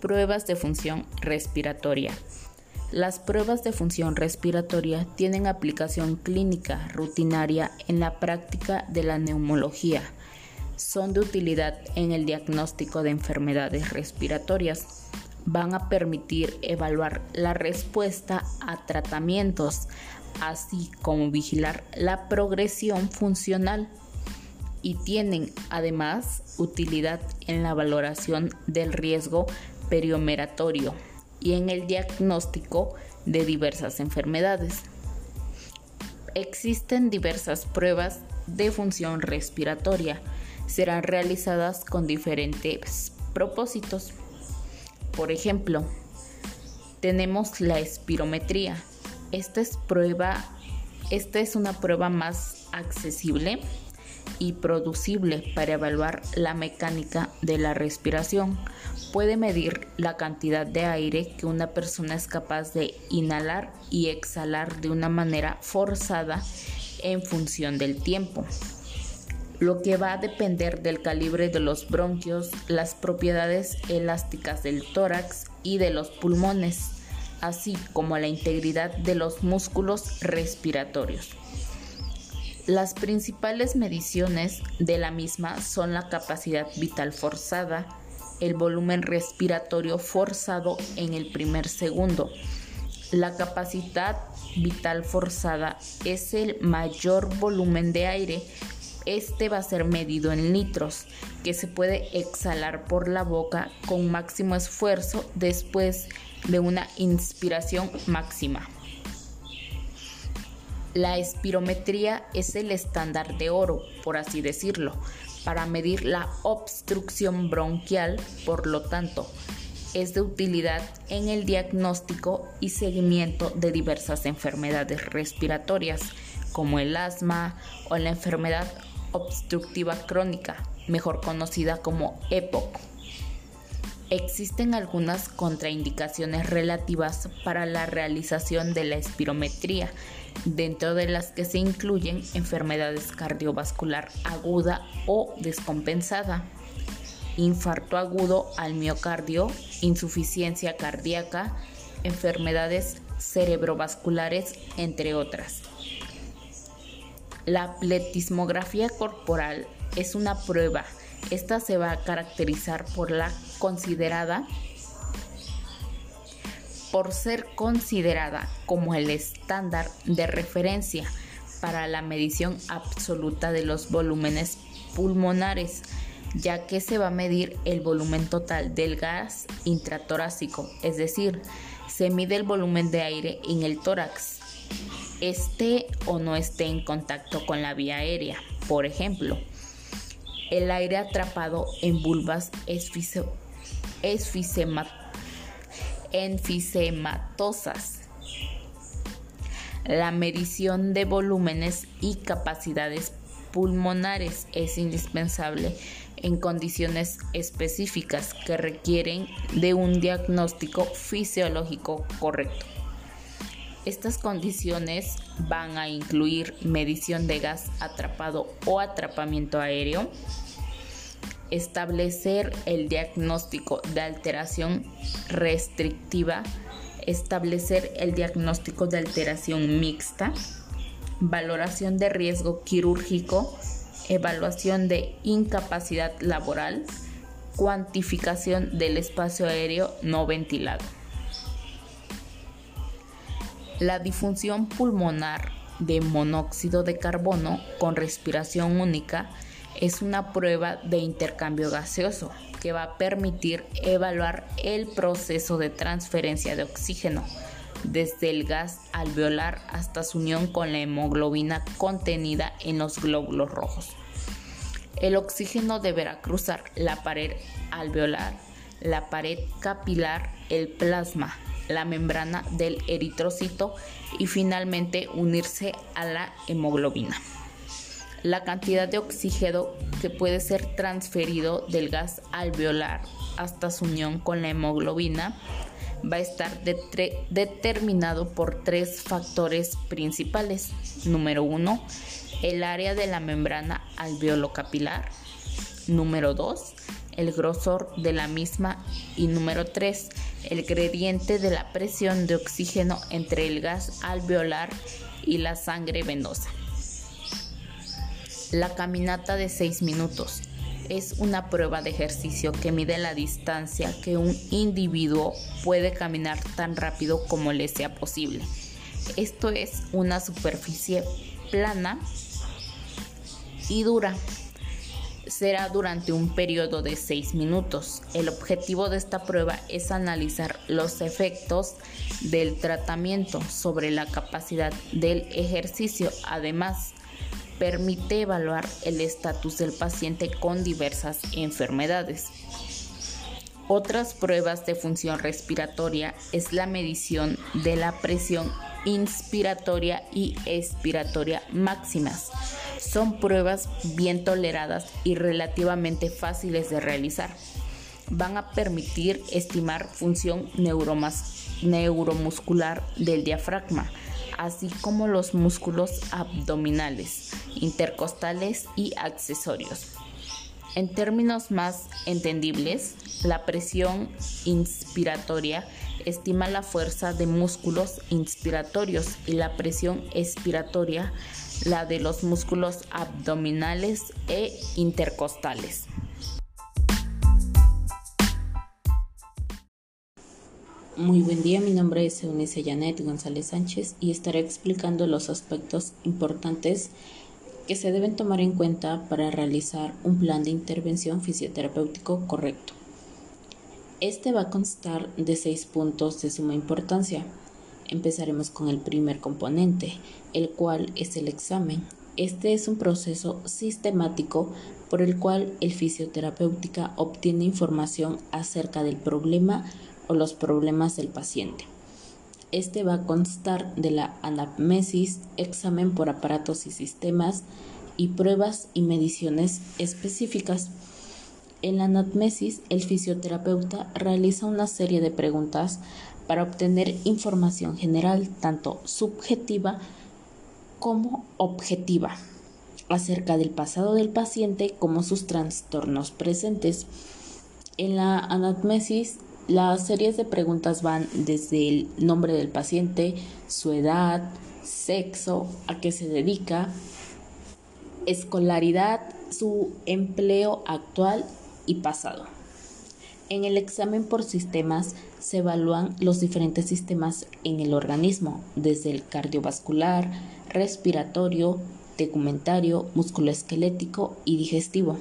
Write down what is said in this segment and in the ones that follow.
Pruebas de función respiratoria. Las pruebas de función respiratoria tienen aplicación clínica rutinaria en la práctica de la neumología. Son de utilidad en el diagnóstico de enfermedades respiratorias. Van a permitir evaluar la respuesta a tratamientos, así como vigilar la progresión funcional y tienen además utilidad en la valoración del riesgo periomeratorio y en el diagnóstico de diversas enfermedades. Existen diversas pruebas de función respiratoria. Serán realizadas con diferentes propósitos. Por ejemplo, tenemos la espirometría. Esta es prueba esta es una prueba más accesible y producible para evaluar la mecánica de la respiración. Puede medir la cantidad de aire que una persona es capaz de inhalar y exhalar de una manera forzada en función del tiempo lo que va a depender del calibre de los bronquios, las propiedades elásticas del tórax y de los pulmones, así como la integridad de los músculos respiratorios. Las principales mediciones de la misma son la capacidad vital forzada, el volumen respiratorio forzado en el primer segundo. La capacidad vital forzada es el mayor volumen de aire. Este va a ser medido en litros, que se puede exhalar por la boca con máximo esfuerzo después de una inspiración máxima. La espirometría es el estándar de oro, por así decirlo, para medir la obstrucción bronquial, por lo tanto, es de utilidad en el diagnóstico y seguimiento de diversas enfermedades respiratorias, como el asma o la enfermedad obstructiva crónica, mejor conocida como EPOC. Existen algunas contraindicaciones relativas para la realización de la espirometría, dentro de las que se incluyen enfermedades cardiovascular aguda o descompensada, infarto agudo al miocardio, insuficiencia cardíaca, enfermedades cerebrovasculares, entre otras. La pletismografía corporal es una prueba. Esta se va a caracterizar por la considerada por ser considerada como el estándar de referencia para la medición absoluta de los volúmenes pulmonares, ya que se va a medir el volumen total del gas intratorácico, es decir, se mide el volumen de aire en el tórax, esté o no esté en contacto con la vía aérea. Por ejemplo, el aire atrapado en vulvas enfisematosas. La medición de volúmenes y capacidades pulmonares es indispensable en condiciones específicas que requieren de un diagnóstico fisiológico correcto. Estas condiciones van a incluir medición de gas atrapado o atrapamiento aéreo, establecer el diagnóstico de alteración restrictiva, establecer el diagnóstico de alteración mixta, valoración de riesgo quirúrgico, evaluación de incapacidad laboral, cuantificación del espacio aéreo no ventilado. La difusión pulmonar de monóxido de carbono con respiración única es una prueba de intercambio gaseoso que va a permitir evaluar el proceso de transferencia de oxígeno desde el gas alveolar hasta su unión con la hemoglobina contenida en los glóbulos rojos. El oxígeno deberá cruzar la pared alveolar, la pared capilar, el plasma, la membrana del eritrocito y finalmente unirse a la hemoglobina la cantidad de oxígeno que puede ser transferido del gas alveolar hasta su unión con la hemoglobina va a estar determinado por tres factores principales. Número uno, el área de la membrana alveolo-capilar. Número dos, el grosor de la misma y número 3, el gradiente de la presión de oxígeno entre el gas alveolar y la sangre venosa. La caminata de 6 minutos es una prueba de ejercicio que mide la distancia que un individuo puede caminar tan rápido como le sea posible. Esto es una superficie plana y dura. Será durante un periodo de 6 minutos. El objetivo de esta prueba es analizar los efectos del tratamiento sobre la capacidad del ejercicio. Además, permite evaluar el estatus del paciente con diversas enfermedades. Otras pruebas de función respiratoria es la medición de la presión inspiratoria y expiratoria máximas. Son pruebas bien toleradas y relativamente fáciles de realizar. Van a permitir estimar función neuromuscular del diafragma, así como los músculos abdominales, intercostales y accesorios. En términos más entendibles, la presión inspiratoria estima la fuerza de músculos inspiratorios y la presión expiratoria la de los músculos abdominales e intercostales. Muy buen día, mi nombre es Eunice Janet González Sánchez y estaré explicando los aspectos importantes que se deben tomar en cuenta para realizar un plan de intervención fisioterapéutico correcto. Este va a constar de seis puntos de suma importancia. Empezaremos con el primer componente, el cual es el examen. Este es un proceso sistemático por el cual el fisioterapéutica obtiene información acerca del problema o los problemas del paciente. Este va a constar de la anamnesis, examen por aparatos y sistemas y pruebas y mediciones específicas. En la anamnesis, el fisioterapeuta realiza una serie de preguntas para obtener información general, tanto subjetiva como objetiva, acerca del pasado del paciente como sus trastornos presentes. En la anamnesis las series de preguntas van desde el nombre del paciente, su edad, sexo, a qué se dedica, escolaridad, su empleo actual y pasado. En el examen por sistemas se evalúan los diferentes sistemas en el organismo, desde el cardiovascular, respiratorio, tegumentario, musculoesquelético y digestivo.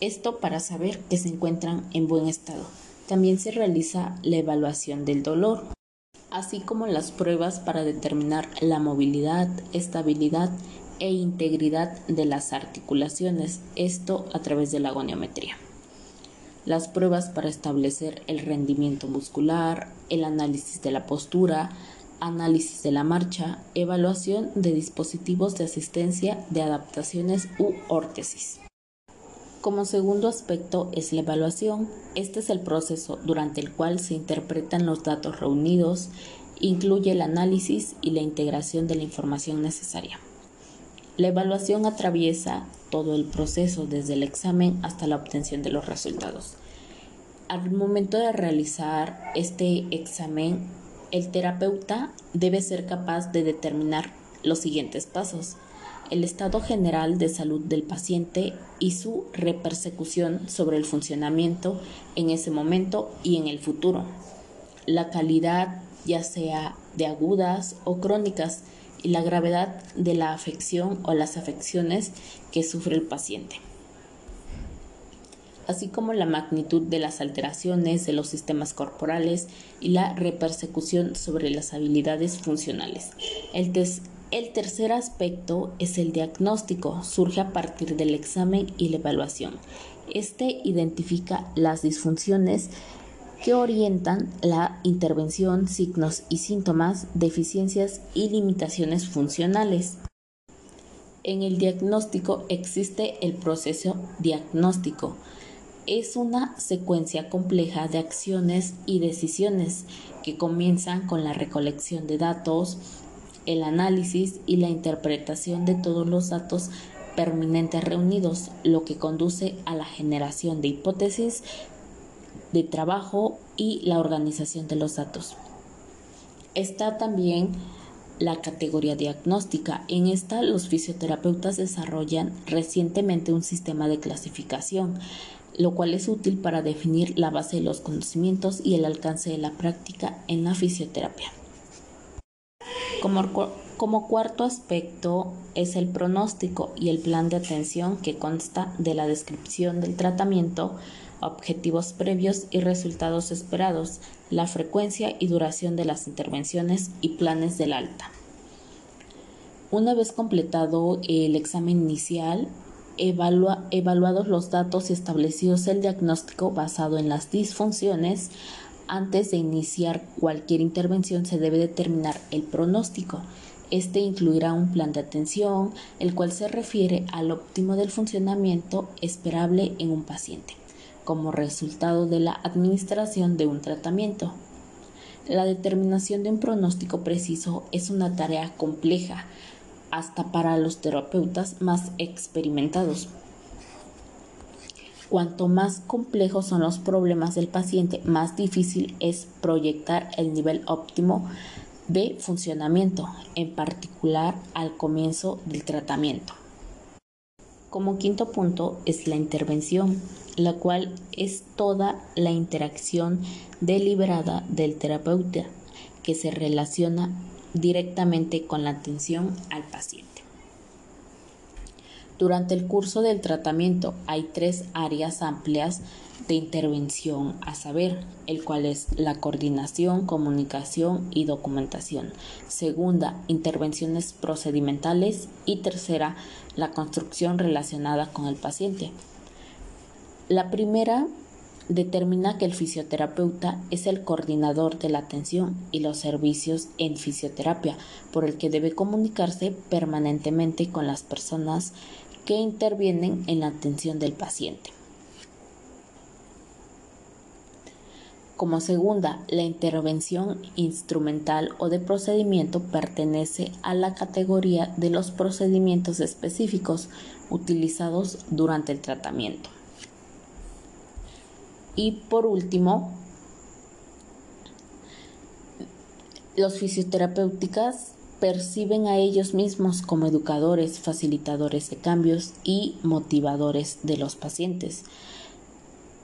Esto para saber que se encuentran en buen estado. También se realiza la evaluación del dolor, así como las pruebas para determinar la movilidad, estabilidad e integridad de las articulaciones, esto a través de la goniometría. Las pruebas para establecer el rendimiento muscular, el análisis de la postura, análisis de la marcha, evaluación de dispositivos de asistencia de adaptaciones u órtesis. Como segundo aspecto es la evaluación. Este es el proceso durante el cual se interpretan los datos reunidos, incluye el análisis y la integración de la información necesaria. La evaluación atraviesa todo el proceso desde el examen hasta la obtención de los resultados. Al momento de realizar este examen, el terapeuta debe ser capaz de determinar los siguientes pasos el estado general de salud del paciente y su repersecución sobre el funcionamiento en ese momento y en el futuro. La calidad, ya sea de agudas o crónicas, y la gravedad de la afección o las afecciones que sufre el paciente así como la magnitud de las alteraciones de los sistemas corporales y la repersecución sobre las habilidades funcionales. El, el tercer aspecto es el diagnóstico, surge a partir del examen y la evaluación. Este identifica las disfunciones que orientan la intervención, signos y síntomas, deficiencias y limitaciones funcionales. En el diagnóstico existe el proceso diagnóstico. Es una secuencia compleja de acciones y decisiones que comienzan con la recolección de datos, el análisis y la interpretación de todos los datos permanentes reunidos, lo que conduce a la generación de hipótesis de trabajo y la organización de los datos. Está también la categoría diagnóstica. En esta los fisioterapeutas desarrollan recientemente un sistema de clasificación, lo cual es útil para definir la base de los conocimientos y el alcance de la práctica en la fisioterapia. Como, cuarto aspecto es el pronóstico y el plan de atención que consta de la descripción del tratamiento, objetivos previos y resultados esperados, la frecuencia y duración de las intervenciones y planes del alta. Una vez completado el examen inicial, evaluados los datos y establecidos el diagnóstico basado en las disfunciones, antes de iniciar cualquier intervención se debe determinar el pronóstico. Este incluirá un plan de atención, el cual se refiere al óptimo del funcionamiento esperable en un paciente como resultado de la administración de un tratamiento. La determinación de un pronóstico preciso es una tarea compleja, hasta para los terapeutas más experimentados. Cuanto más complejos son los problemas del paciente, más difícil es proyectar el nivel óptimo de funcionamiento, en particular al comienzo del tratamiento. Como quinto punto es la intervención, la cual es toda la interacción deliberada del terapeuta que se relaciona directamente con la atención al paciente. Durante el curso del tratamiento hay tres áreas amplias de intervención a saber, el cual es la coordinación, comunicación y documentación. Segunda, intervenciones procedimentales y tercera, la construcción relacionada con el paciente. La primera determina que el fisioterapeuta es el coordinador de la atención y los servicios en fisioterapia, por el que debe comunicarse permanentemente con las personas que intervienen en la atención del paciente. Como segunda, la intervención instrumental o de procedimiento pertenece a la categoría de los procedimientos específicos utilizados durante el tratamiento. Y por último, los fisioterapéuticas perciben a ellos mismos como educadores, facilitadores de cambios y motivadores de los pacientes.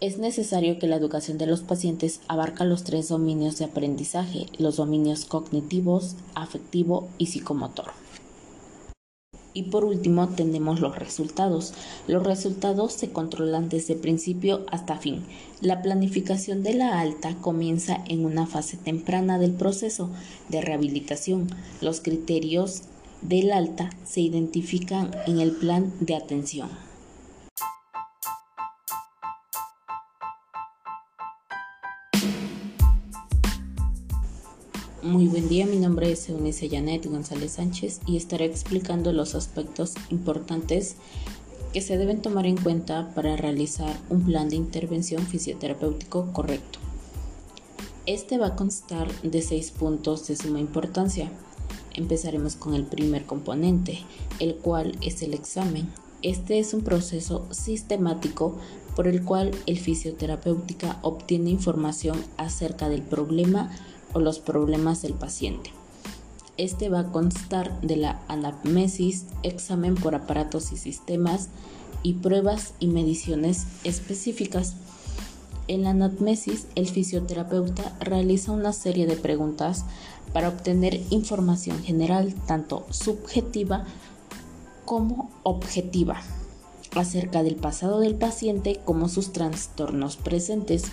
Es necesario que la educación de los pacientes abarca los tres dominios de aprendizaje, los dominios cognitivos, afectivo y psicomotor. Y por último tenemos los resultados. Los resultados se controlan desde principio hasta fin. La planificación de la alta comienza en una fase temprana del proceso de rehabilitación. Los criterios del alta se identifican en el plan de atención. Muy buen día, mi nombre es Eunice Janet González Sánchez y estaré explicando los aspectos importantes que se deben tomar en cuenta para realizar un plan de intervención fisioterapéutico correcto. Este va a constar de seis puntos de suma importancia. Empezaremos con el primer componente, el cual es el examen. Este es un proceso sistemático por el cual el fisioterapéutica obtiene información acerca del problema o los problemas del paciente. Este va a constar de la anamnesis, examen por aparatos y sistemas y pruebas y mediciones específicas. En la anamnesis, el fisioterapeuta realiza una serie de preguntas para obtener información general, tanto subjetiva como objetiva, acerca del pasado del paciente como sus trastornos presentes.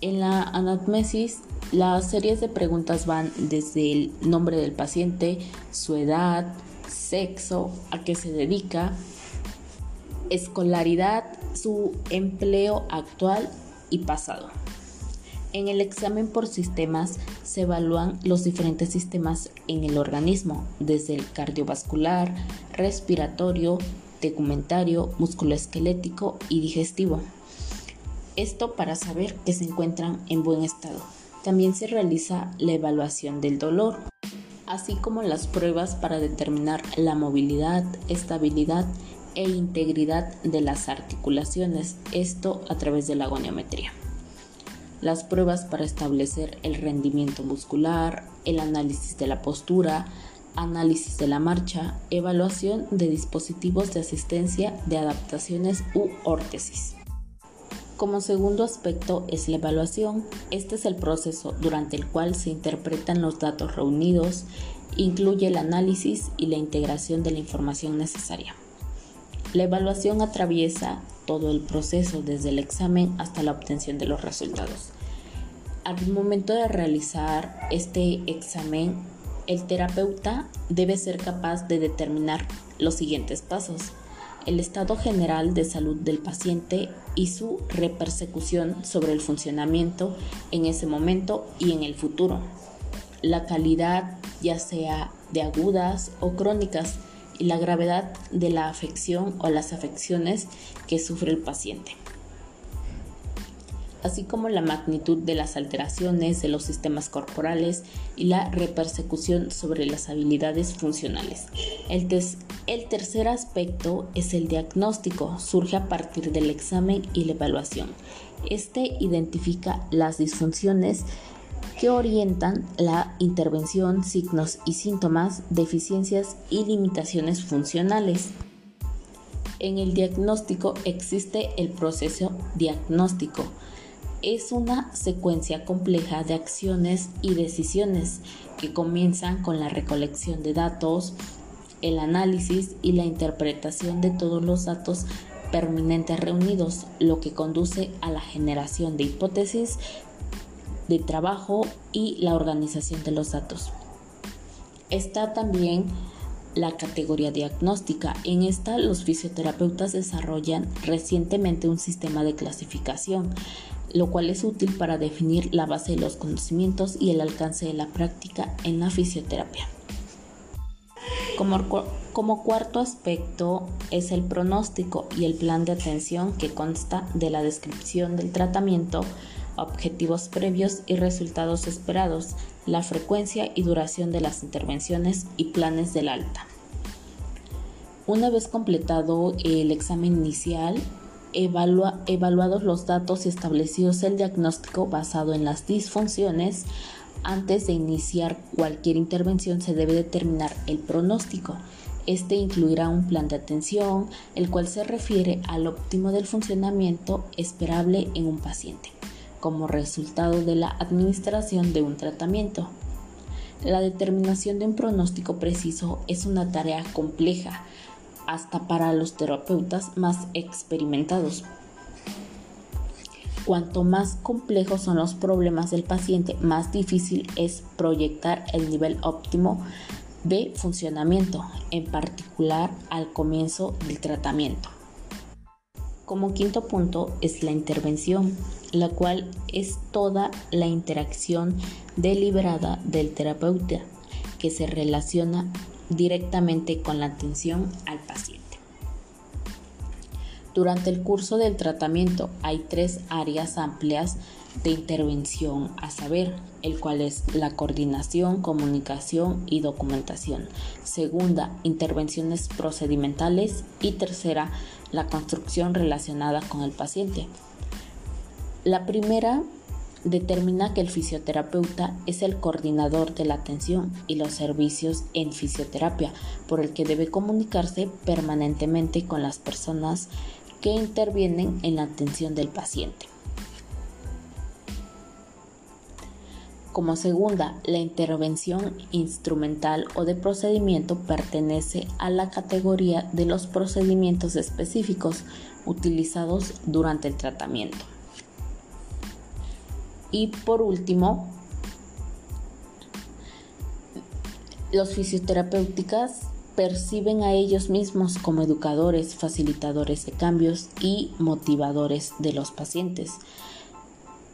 En la anamnesis las series de preguntas van desde el nombre del paciente, su edad, sexo, a qué se dedica, escolaridad, su empleo actual y pasado. En el examen por sistemas se evalúan los diferentes sistemas en el organismo, desde el cardiovascular, respiratorio, tegumentario, musculoesquelético y digestivo. Esto para saber que se encuentran en buen estado. También se realiza la evaluación del dolor. así como las pruebas para determinar la movilidad, estabilidad e integridad de las articulaciones, esto a través de la goniometría. Las pruebas para establecer el rendimiento muscular, el análisis de la postura, análisis de la marcha, evaluación de dispositivos de asistencia de adaptaciones u órtesis. Como segundo aspecto es la evaluación. Este es el proceso durante el cual se interpretan los datos reunidos, incluye el análisis y la integración de la información necesaria. La evaluación atraviesa todo el proceso desde el examen hasta la obtención de los resultados. Al momento de realizar este examen, el terapeuta debe ser capaz de determinar los siguientes pasos el estado general de salud del paciente y su repersecución sobre el funcionamiento en ese momento y en el futuro. La calidad, ya sea de agudas o crónicas, y la gravedad de la afección o las afecciones que sufre el paciente así como la magnitud de las alteraciones de los sistemas corporales y la repersecución sobre las habilidades funcionales. El, el tercer aspecto es el diagnóstico, surge a partir del examen y la evaluación. Este identifica las disfunciones que orientan la intervención, signos y síntomas, deficiencias y limitaciones funcionales. En el diagnóstico existe el proceso diagnóstico, es una secuencia compleja de acciones y decisiones que comienzan con la recolección de datos, el análisis y la interpretación de todos los datos permanentes reunidos, lo que conduce a la generación de hipótesis de trabajo y la organización de los datos. Está también la categoría diagnóstica. En esta los fisioterapeutas desarrollan recientemente un sistema de clasificación lo cual es útil para definir la base de los conocimientos y el alcance de la práctica en la fisioterapia. Como, cuarto aspecto es el pronóstico y el plan de atención que consta de la descripción del tratamiento, objetivos previos y resultados esperados, la frecuencia y duración de las intervenciones y planes del alta. Una vez completado el examen inicial, evaluados los datos y establecidos el diagnóstico basado en las disfunciones, antes de iniciar cualquier intervención se debe determinar el pronóstico. Este incluirá un plan de atención, el cual se refiere al óptimo del funcionamiento esperable en un paciente, como resultado de la administración de un tratamiento. La determinación de un pronóstico preciso es una tarea compleja, hasta para los terapeutas más experimentados. Cuanto más complejos son los problemas del paciente, más difícil es proyectar el nivel óptimo de funcionamiento, en particular al comienzo del tratamiento. Como quinto punto es la intervención, la cual es toda la interacción deliberada del terapeuta que se relaciona directamente con la atención al paciente. Durante el curso del tratamiento hay tres áreas amplias de intervención a saber, el cual es la coordinación, comunicación y documentación. Segunda, intervenciones procedimentales y tercera, la construcción relacionada con el paciente. La primera determina que el fisioterapeuta es el coordinador de la atención y los servicios en fisioterapia, por el que debe comunicarse permanentemente con las personas que intervienen en la atención del paciente. Como segunda, la intervención instrumental o de procedimiento pertenece a la categoría de los procedimientos específicos utilizados durante el tratamiento. Y por último, los fisioterapéuticas perciben a ellos mismos como educadores, facilitadores de cambios y motivadores de los pacientes.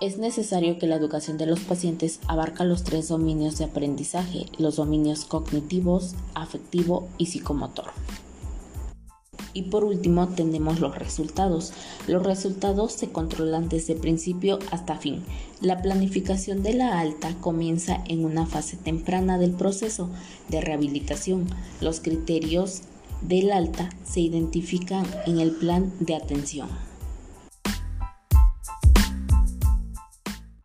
Es necesario que la educación de los pacientes abarca los tres dominios de aprendizaje, los dominios cognitivos, afectivo y psicomotor. Y por último tenemos los resultados. Los resultados se controlan desde principio hasta fin. La planificación de la alta comienza en una fase temprana del proceso de rehabilitación. Los criterios del alta se identifican en el plan de atención.